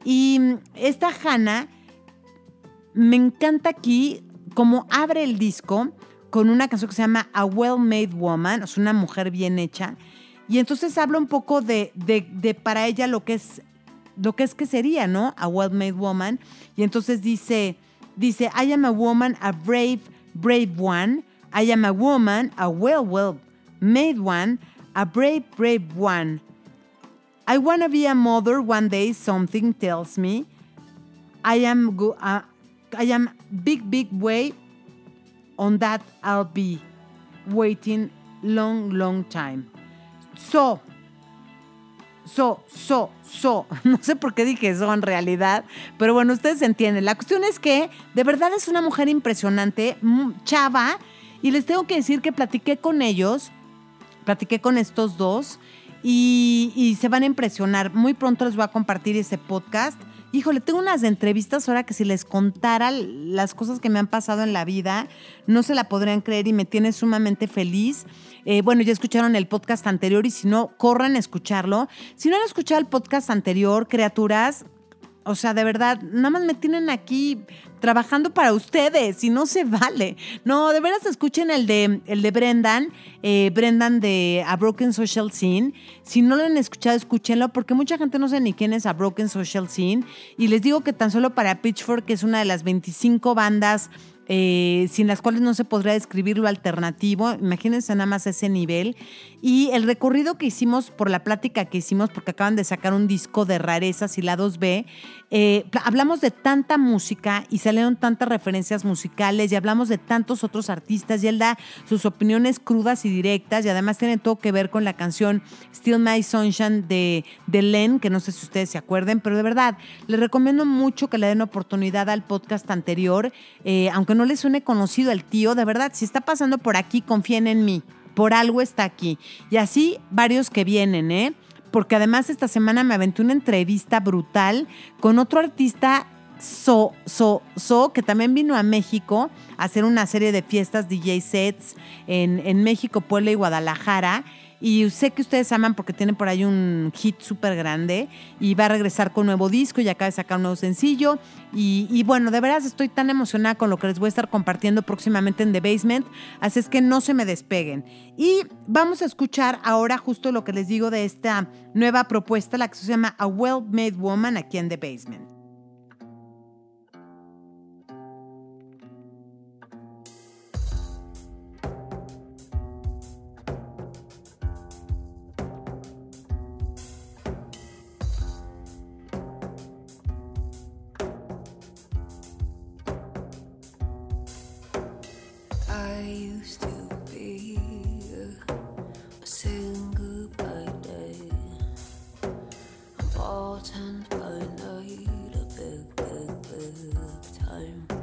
Y esta Hannah me encanta aquí como abre el disco con una canción que se llama A Well-Made Woman, o sea, una mujer bien hecha. Y entonces habla un poco de, de- para ella lo que es lo que es que sería, ¿no? A well-made woman. Y entonces dice, dice, I am a woman, a brave, brave one. I am a woman, a well, well made one, a brave, brave one. I wanna be a mother one day, something tells me. I am, go- uh, I am big, big way. On that I'll be waiting long, long time. So, so, so, so. [LAUGHS] No sé por qué dije eso en realidad, pero bueno, ustedes entienden. La cuestión es que de verdad es una mujer impresionante, chava, y les tengo que decir que platiqué con ellos, platiqué con estos dos, y, y se van a impresionar. Muy pronto les voy a compartir ese podcast. Híjole, tengo unas entrevistas ahora que si les contara las cosas que me han pasado en la vida, no se la podrían creer y me tiene sumamente feliz. Eh, bueno, ya escucharon el podcast anterior y si no, corran a escucharlo. Si no han escuchado el podcast anterior, criaturas, o sea, de verdad, nada más me tienen aquí trabajando para ustedes y no se vale. No, de veras escuchen el de, el de Brendan, eh, Brendan de A Broken Social Scene. Si no lo han escuchado, escúchenlo porque mucha gente no sabe ni quién es A Broken Social Scene. Y les digo que tan solo para Pitchfork, que es una de las 25 bandas eh, sin las cuales no se podría describir lo alternativo. Imagínense nada más ese nivel. Y el recorrido que hicimos por la plática que hicimos, porque acaban de sacar un disco de rarezas y lados B, eh, hablamos de tanta música y salieron tantas referencias musicales y hablamos de tantos otros artistas y él da sus opiniones crudas y directas y además tiene todo que ver con la canción Still My Sunshine de, de Len, que no sé si ustedes se acuerden, pero de verdad, les recomiendo mucho que le den oportunidad al podcast anterior, eh, aunque no les suene conocido el tío, de verdad, si está pasando por aquí, confíen en mí, por algo está aquí. Y así varios que vienen, ¿eh? Porque además esta semana me aventé una entrevista brutal con otro artista So, So, So, que también vino a México a hacer una serie de fiestas DJ sets en, en México, Puebla y Guadalajara. Y sé que ustedes aman porque tiene por ahí un hit súper grande y va a regresar con nuevo disco y acaba de sacar un nuevo sencillo. Y, bueno, de veras estoy tan emocionada con lo que les voy a estar compartiendo próximamente en The Basement. Así es que no se me despeguen. Y vamos a escuchar ahora justo lo que les digo de esta nueva propuesta, la que se llama A Well-Made Woman aquí en The Basement. Important by night, a big, big, big time.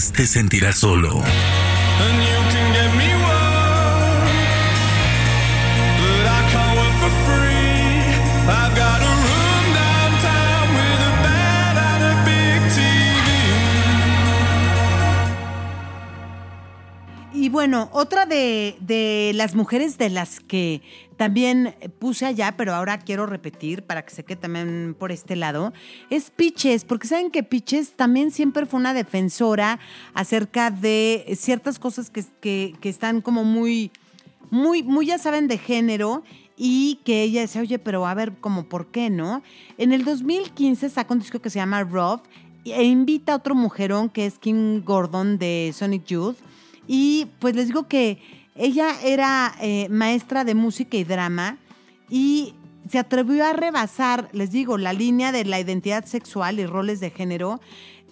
Te sentirás solo. De, las mujeres de las que también puse allá, pero ahora quiero repetir para que se quede también por este lado, es Piches, porque saben que Piches también siempre fue una defensora acerca de ciertas cosas que, que- que están como muy, muy, muy ya saben de género y que ella decía, oye, pero a ver, como por qué, ¿no? En el 2015 saca un disco que se llama Rough e invita a otro mujerón que es Kim Gordon de Sonic Youth. Y pues les digo que ella era eh, maestra de música y drama y se atrevió a rebasar, les digo, la línea de la identidad sexual y roles de género.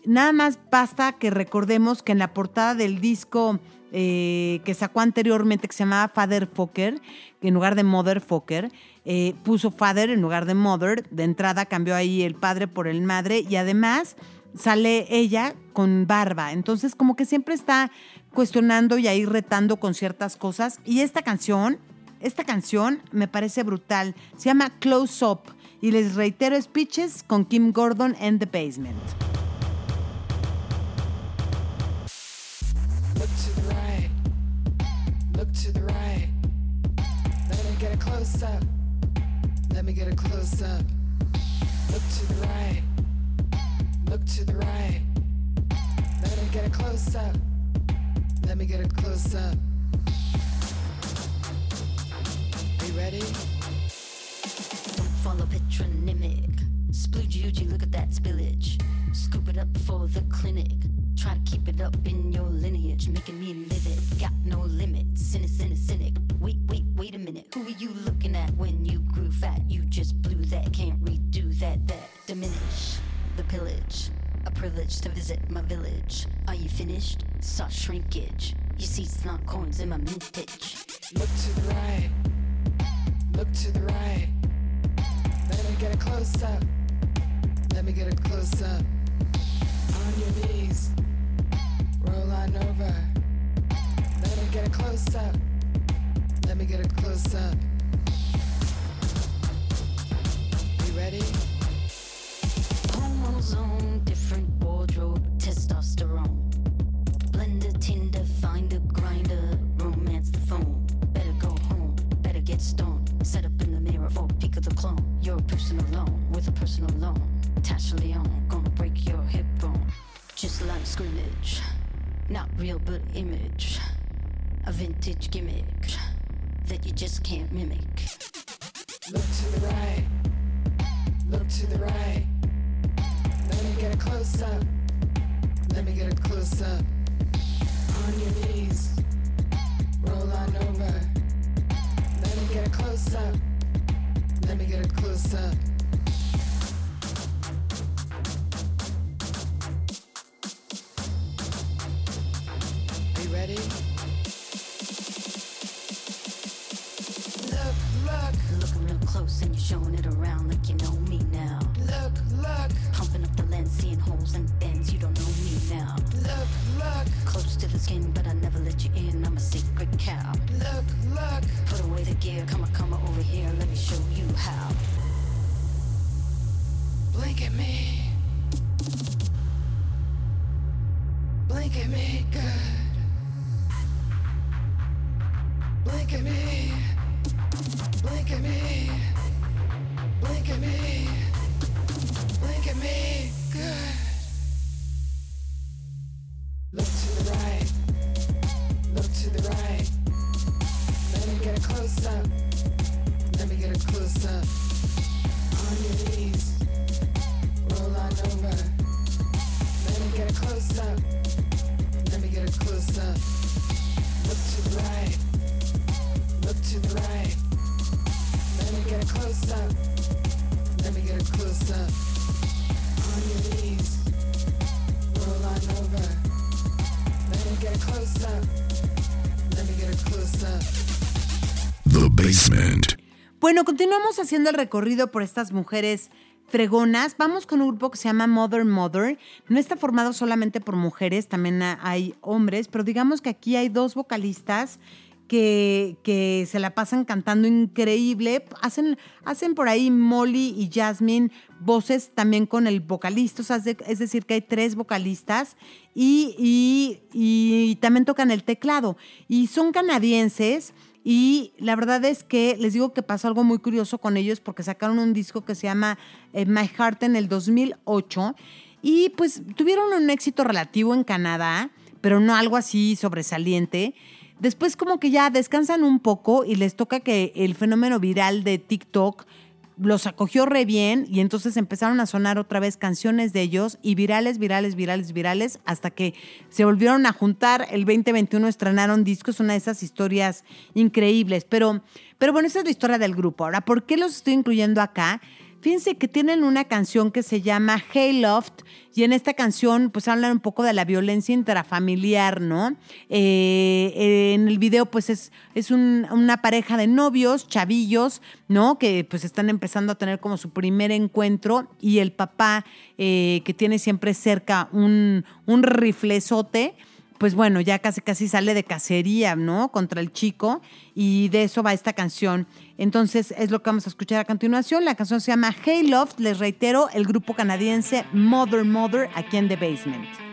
Nada más basta que recordemos que en la portada del disco eh, que sacó anteriormente, que se llamaba Father Fokker, en lugar de Mother Fokker, eh, puso Father en lugar de Mother. De entrada cambió ahí el padre por el madre y además sale ella con barba. Entonces, como que siempre está cuestionando y ahí retando con ciertas cosas. Y esta canción, esta canción me parece brutal. Se llama Close Up. Y les reitero, Speeches con Kim Gordon and the Basement. Look to the right, Look to the right. Let me get a close up. Let me get a close up. Look to the right. Look to the right. Let me get a close up. Let me get a close up. You ready? Don't follow patronymic. Splooge look at that spillage. Scoop it up for the clinic. Try to keep it up in your lineage, making me live it. Got no limit. Cynic, cynic, cynic. Wait, wait, wait a minute. Who are you looking at when you grew fat? You just blew that. Can't redo that. That diminish the pillage. Privilege to visit my village. Are you finished? Saw shrinkage. You see, it's not coins in my mintage. Look to the right. Look to the right. Let me get a close up. Let me get a close up. On your knees. Roll on over. Let me get a close up. Let me get a close up. You ready? Hormones on a personal loan. Tasha Leon, gonna break your hip bone. Just like scrimmage, not real but image. A vintage gimmick that you just can't mimic. Look to the right. Look to the right. Let me get a close up. Let me get a close up. On your knees. Roll on over. Let me get a close up. Let me get a close up. Ready? Look, look, Looking real close and you're showing it around like you know me now. look, look, Pumping up the lens, seeing holes and bends, you don't know me now. look, look, Close to the skin, but I never let you in. I'm a secret cow. look, look. Put away the gear, come on, come on over here, let me show you how. Blink at me. Blink at me, good. Blink at me. Blink at me. Blink at me. Blink at me. Look to the right. Look to the right. Let me get a close up. Let me get a close up. On your knees. Roll on over. Let me get a close up. Let me get a close up. Look to the right. The. The Basement. Bueno, continuamos haciendo el recorrido por estas mujeres fregonas. Vamos con un grupo que se llama Mother Mother. No está formado solamente por mujeres, también ha- hay hombres, pero digamos que aquí hay dos vocalistas que, se la pasan cantando increíble. Hacen, hacen por ahí Molly y Jasmine voces también con el vocalista, es de- es decir, que hay tres vocalistas y, y- y también tocan el teclado. Y son canadienses. Y la verdad es que les digo que pasó algo muy curioso con ellos porque sacaron un disco que se llama eh, My Heart en el 2008 y pues tuvieron un éxito relativo en Canadá, pero no algo así sobresaliente. Después como que ya descansan un poco y les toca que el fenómeno viral de TikTok los acogió re bien y entonces empezaron a sonar otra vez canciones de ellos y virales, virales, virales, virales, hasta que se volvieron a juntar. El 2021 estrenaron discos, una de esas historias increíbles. Pero, pero bueno, esa es la historia del grupo. Ahora, ¿por qué los estoy incluyendo acá? Fíjense que tienen una canción que se llama Hey Loft y en esta canción pues hablan un poco de la violencia intrafamiliar, ¿no? Eh, eh, en el video pues es, es un- una pareja de novios, chavillos, ¿no? Que pues están empezando a tener como su primer encuentro y el papá eh, que tiene siempre cerca un, un pues bueno, ya casi casi sale de cacería, ¿no? Contra el chico y de eso va esta canción. Entonces es lo que vamos a escuchar a continuación. La canción se llama Hey Love, les reitero, el grupo canadiense Mother Mother aquí en The Basement.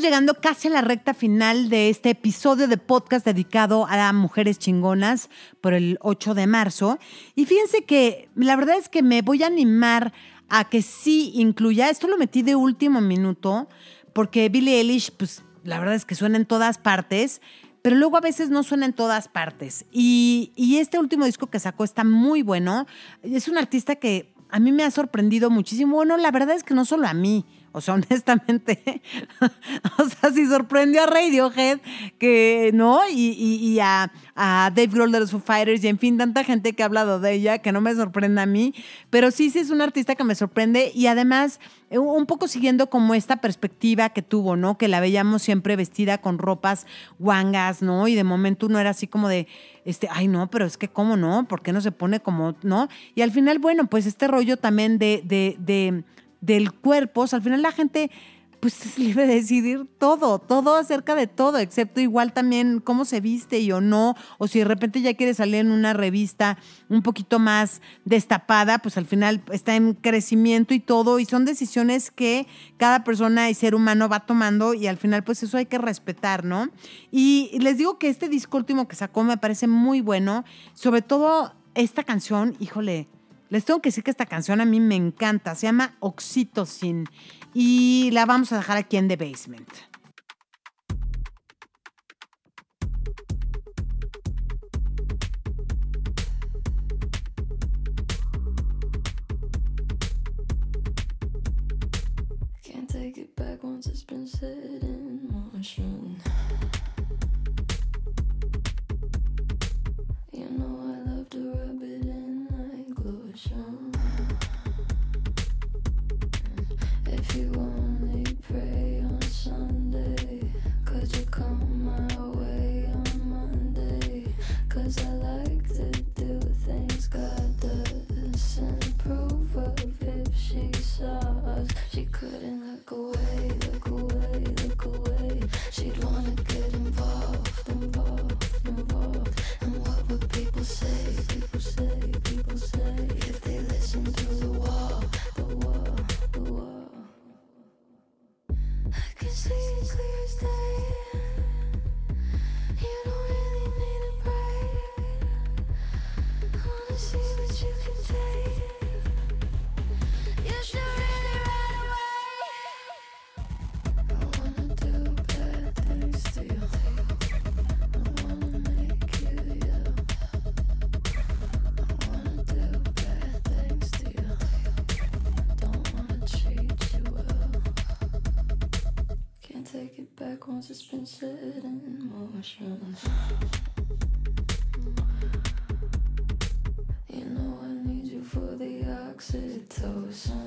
Llegando casi a la recta final de este episodio de podcast dedicado a mujeres chingonas por el 8 de marzo. Y fíjense que la verdad es que me voy a animar a que sí incluya, esto lo metí de último minuto, porque Billie Eilish, pues la verdad es que suena en todas partes, pero luego a veces no suena en todas partes. Y, y este último disco que sacó está muy bueno. Es un artista que a mí me ha sorprendido muchísimo. Bueno, la verdad es que no solo a mí. O sea, [LAUGHS] honestamente, o sea, si sorprendió a Radiohead, que, ¿no? Y, y- a, a Dave Grohl de los Foo Fighters, y en fin, tanta gente que ha hablado de ella, que no me sorprende a mí. Pero sí, sí es un artista que me sorprende y además, eh, un poco siguiendo como esta perspectiva que tuvo, ¿no? Que la veíamos siempre vestida con ropas guangas, ¿no? Y de momento uno era así como de, este, ay, no, pero es que, ¿cómo no? ¿Por qué no se pone como, no? Y al final, bueno, pues este rollo también de, de del cuerpo, o sea, al final la gente pues es libre de decidir todo, todo acerca de todo, excepto igual también cómo se viste y o no, o si de repente ya quiere salir en una revista un poquito más destapada, pues al final está en crecimiento y todo, y son decisiones que cada persona y ser humano va tomando y al final pues eso hay que respetar, ¿no? Y les digo que este disco último que sacó me parece muy bueno, sobre todo esta canción, híjole, les tengo que decir que esta canción a mí me encanta. Se llama Oxytocin y la vamos a dejar aquí en The Basement. Can't take it back once it's been set in motion. You know I love to rub it couldn't look away, look away, once it's set in motion. You know I need you for the oxytocin.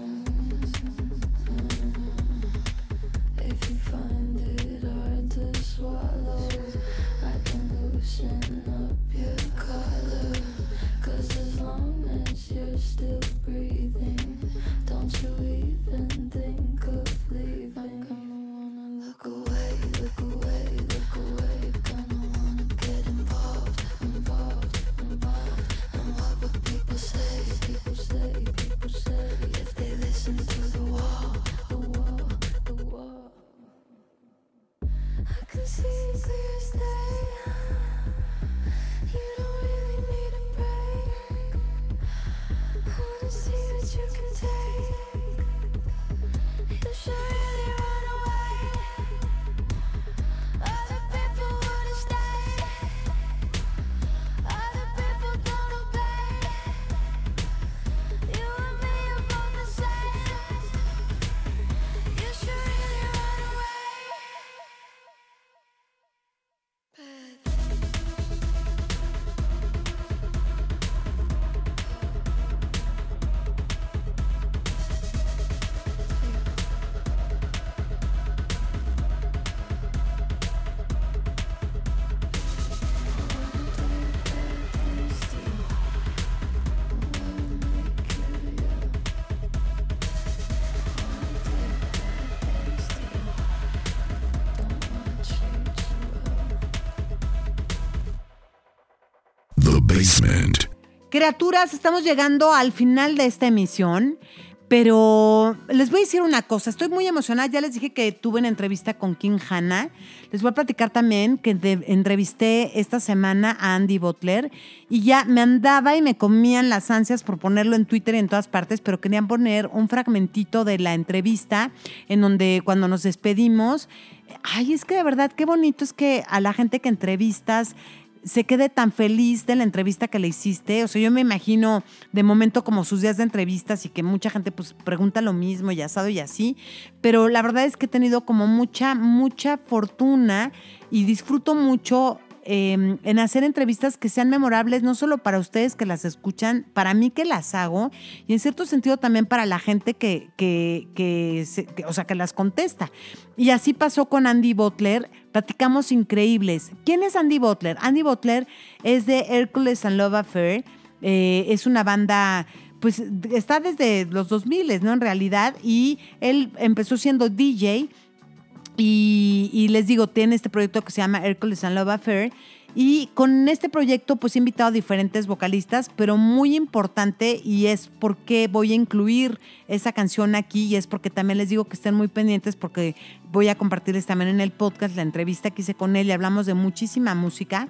Criaturas, estamos llegando al final de esta emisión, pero les voy a decir una cosa, estoy muy emocionada, ya les dije que tuve una entrevista con King Hanna, les voy a platicar también que entrevisté esta semana a Andy Butler y ya me andaba y me comían las ansias por ponerlo en Twitter y en todas partes, pero querían poner un fragmentito de la entrevista en donde cuando nos despedimos, ay, es que de verdad qué bonito es que a la gente que entrevistas se quede tan feliz de la entrevista que le hiciste. O sea, yo me imagino de momento como sus días de entrevistas y que mucha gente pues pregunta lo mismo y asado y así. Pero la verdad es que he tenido como mucha, mucha fortuna y disfruto mucho eh, en hacer entrevistas que sean memorables, no solo para ustedes que las escuchan, para mí que las hago, y en cierto sentido también para la gente que, que- o sea, que las contesta. Y así pasó con Andy Butler, platicamos increíbles. ¿Quién es Andy Butler? Andy Butler es de Hercules and Love Affair, eh, es una banda pues está desde los 2000, ¿no? En realidad, y él empezó siendo DJ y, les digo, tiene este proyecto que se llama Hercules and Love Affair. Y con este proyecto, pues he invitado a diferentes vocalistas, pero muy importante, y es porque voy a incluir esa canción aquí, y es porque también les digo que estén muy pendientes, porque voy a compartirles también en el podcast la entrevista que hice con él y hablamos de muchísima música.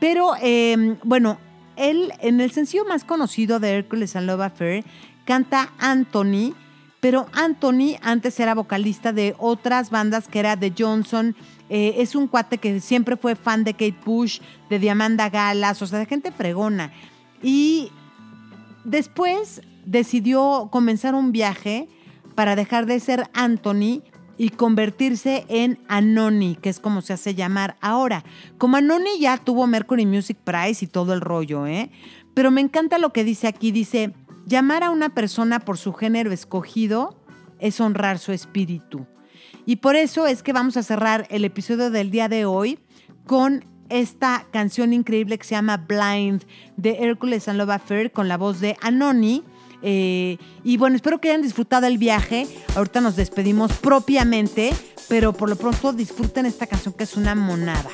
Pero eh, bueno, él, en el sencillo más conocido de Hercules and Love Affair, canta Anthony, pero Anthony antes era vocalista de otras bandas que era The Johnson. eh, es un cuate que siempre fue fan de Kate Bush, de Diamanda Galas, o sea, de gente fregona. Y después decidió comenzar un viaje para dejar de ser Anthony y convertirse en Anoni, que es como se hace llamar ahora. Como Anoni ya tuvo Mercury Music Prize y todo el rollo, ¿eh? Pero me encanta lo que dice aquí, dice, llamar a una persona por su género escogido es honrar su espíritu. Y por eso es que vamos a cerrar el episodio del día de hoy con esta canción increíble que se llama Blind de Hercules and Love Affair con la voz de Anoni. Eh, y bueno, espero que hayan disfrutado el viaje. Ahorita nos despedimos propiamente, pero por lo pronto disfruten esta canción que es una monada.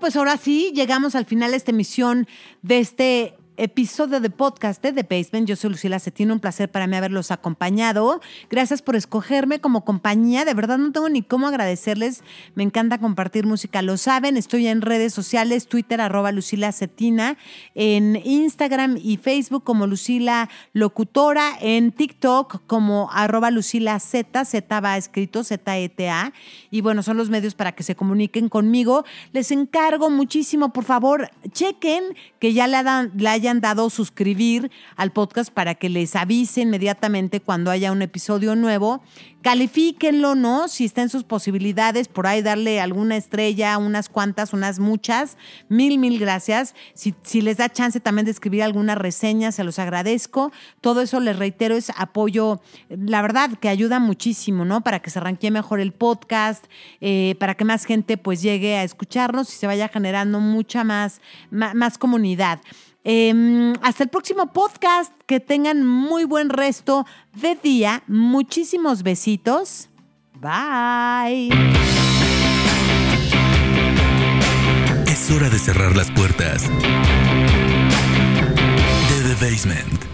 Pues ahora sí, llegamos al final de esta emisión de este episodio de podcast de The Basement. Yo soy Lucila Cetina, un placer para mí haberlos acompañado. Gracias por escogerme como compañía. De verdad no tengo ni cómo agradecerles. Me encanta compartir música, lo saben. Estoy en redes sociales, Twitter arroba Lucila Cetina, en Instagram y Facebook como Lucila Locutora, en TikTok como arroba Lucila Z, Z va escrito, Z-E-T-A. Y bueno, son los medios para que se comuniquen conmigo. Les encargo muchísimo, por favor, chequen que ya le, le hayan dado suscribir al podcast para que les avise inmediatamente cuando haya un episodio nuevo. Califíquenlo, ¿no? Si está en sus posibilidades, por ahí darle alguna estrella, unas cuantas, unas muchas. Mil, mil gracias. Si, si les da chance también de escribir alguna reseña, se los agradezco. Todo eso, les reitero, es apoyo, la verdad, que ayuda muchísimo, ¿no? Para que se arranque mejor el podcast, eh, para que más gente pues llegue a escucharnos y se vaya generando mucha más, ma- más comunidad. Em, hasta el próximo podcast. Que tengan muy buen resto de día. Muchísimos besitos. Bye. Es hora de cerrar las puertas. De The Basement.